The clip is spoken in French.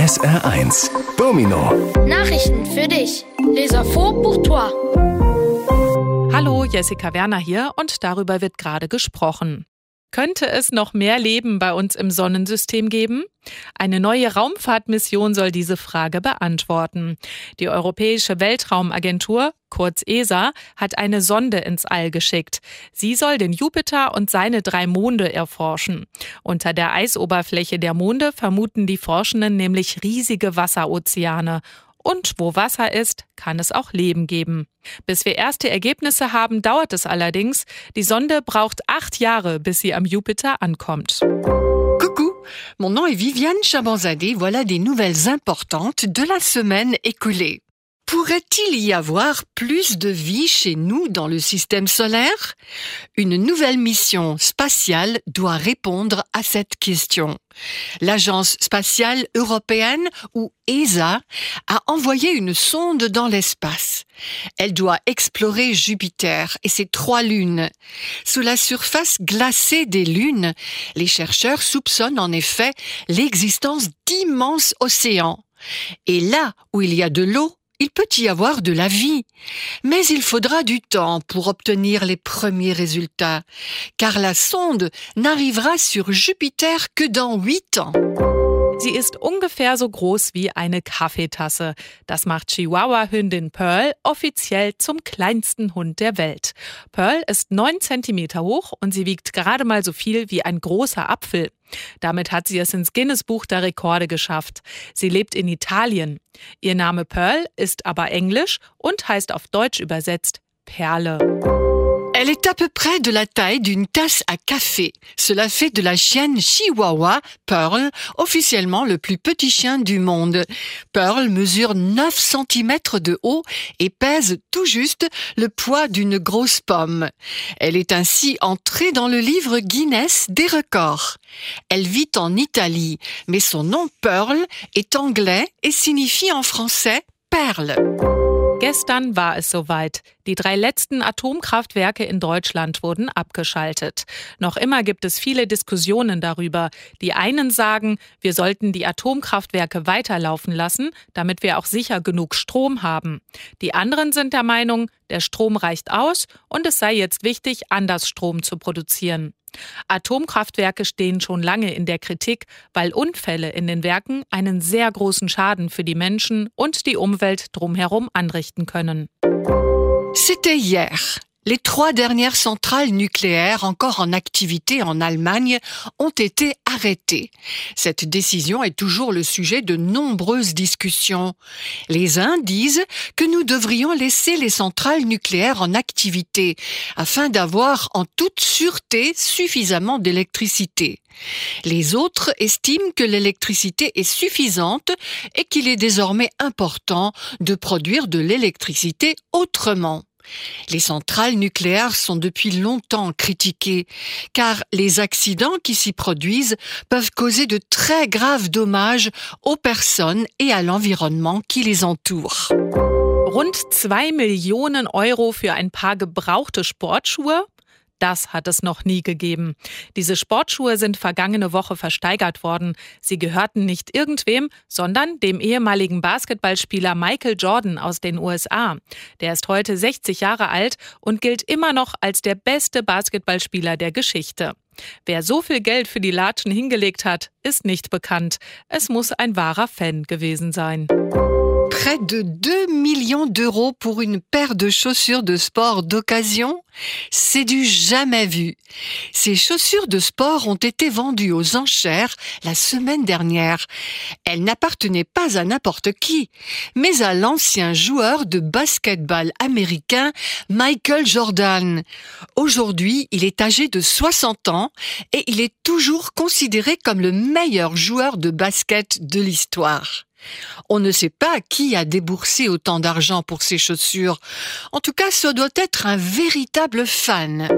SR1 Domino Nachrichten für dich. Les infos pour toi. Hallo, Jessica Werner hier und darüber wird gerade gesprochen. Könnte es noch mehr Leben bei uns im Sonnensystem geben? Eine neue Raumfahrtmission soll diese Frage beantworten. Die Europäische Weltraumagentur, kurz ESA, hat eine Sonde ins All geschickt. Sie soll den Jupiter und seine drei Monde erforschen. Unter der Eisoberfläche der Monde vermuten die Forschenden nämlich riesige Wasserozeane. Und wo Wasser ist, kann es auch Leben geben. Bis wir erste Ergebnisse haben, dauert es allerdings. Die Sonde braucht acht Jahre, bis sie am Jupiter ankommt. Coucou, mon nom est Viviane Chabanzadeh. Voilà des nouvelles importantes de la semaine écoulée. Pourrait-il y avoir plus de vie chez nous dans le système solaire? Une nouvelle mission spatiale doit répondre à cette question. L'Agence spatiale européenne, ou ESA, a envoyé une sonde dans l'espace. Elle doit explorer Jupiter et ses trois lunes. Sous la surface glacée des lunes, les chercheurs soupçonnent en effet l'existence d'immenses océans. Et là où il y a de l'eau, il peut y avoir de la vie, mais il faudra du temps pour obtenir les premiers résultats, car la sonde n'arrivera sur Jupiter que dans huit ans. Sie ist ungefähr so groß wie eine Kaffeetasse. Das macht Chihuahua-Hündin Pearl offiziell zum kleinsten Hund der Welt. Pearl ist neun Zentimeter hoch und sie wiegt gerade mal so viel wie ein großer Apfel. Damit hat sie es ins Guinness-Buch der Rekorde geschafft. Sie lebt in Italien. Ihr Name Pearl ist aber englisch und heißt auf Deutsch übersetzt Perle. Elle est à peu près de la taille d'une tasse à café. Cela fait de la chienne Chihuahua, Pearl, officiellement le plus petit chien du monde. Pearl mesure 9 cm de haut et pèse tout juste le poids d'une grosse pomme. Elle est ainsi entrée dans le livre Guinness des records. Elle vit en Italie, mais son nom Pearl est anglais et signifie en français perle. Gestern war es soweit. Die drei letzten Atomkraftwerke in Deutschland wurden abgeschaltet. Noch immer gibt es viele Diskussionen darüber. Die einen sagen, wir sollten die Atomkraftwerke weiterlaufen lassen, damit wir auch sicher genug Strom haben. Die anderen sind der Meinung, der Strom reicht aus und es sei jetzt wichtig, anders Strom zu produzieren. Atomkraftwerke stehen schon lange in der Kritik, weil Unfälle in den Werken einen sehr großen Schaden für die Menschen und die Umwelt drumherum anrichten können. C'était hier. Les trois dernières centrales nucléaires encore en activité en Allemagne ont été arrêtées. Cette décision est toujours le sujet de nombreuses discussions. Les uns disent que nous devrions laisser les centrales nucléaires en activité afin d'avoir en toute sûreté suffisamment d'électricité. Les autres estiment que l'électricité est suffisante et qu'il est désormais important de produire de l'électricité autrement. Les centrales nucléaires sont depuis longtemps critiquées, car les accidents qui s'y produisent peuvent causer de très graves dommages aux personnes et à l'environnement qui les entourent. Rund 2 Millionen Euro für ein paar gebrauchte Sportschuhe? Das hat es noch nie gegeben. Diese Sportschuhe sind vergangene Woche versteigert worden. Sie gehörten nicht irgendwem, sondern dem ehemaligen Basketballspieler Michael Jordan aus den USA. Der ist heute 60 Jahre alt und gilt immer noch als der beste Basketballspieler der Geschichte. Wer so viel Geld für die Latschen hingelegt hat, ist nicht bekannt. Es muss ein wahrer Fan gewesen sein. Près de 2 millions d'euros pour une paire de chaussures de sport d'occasion C'est du jamais vu. Ces chaussures de sport ont été vendues aux enchères la semaine dernière. Elles n'appartenaient pas à n'importe qui, mais à l'ancien joueur de basketball américain Michael Jordan. Aujourd'hui, il est âgé de 60 ans et il est toujours considéré comme le meilleur joueur de basket de l'histoire. On ne sait pas qui a déboursé autant d'argent pour ces chaussures. En tout cas, ce doit être un véritable fan.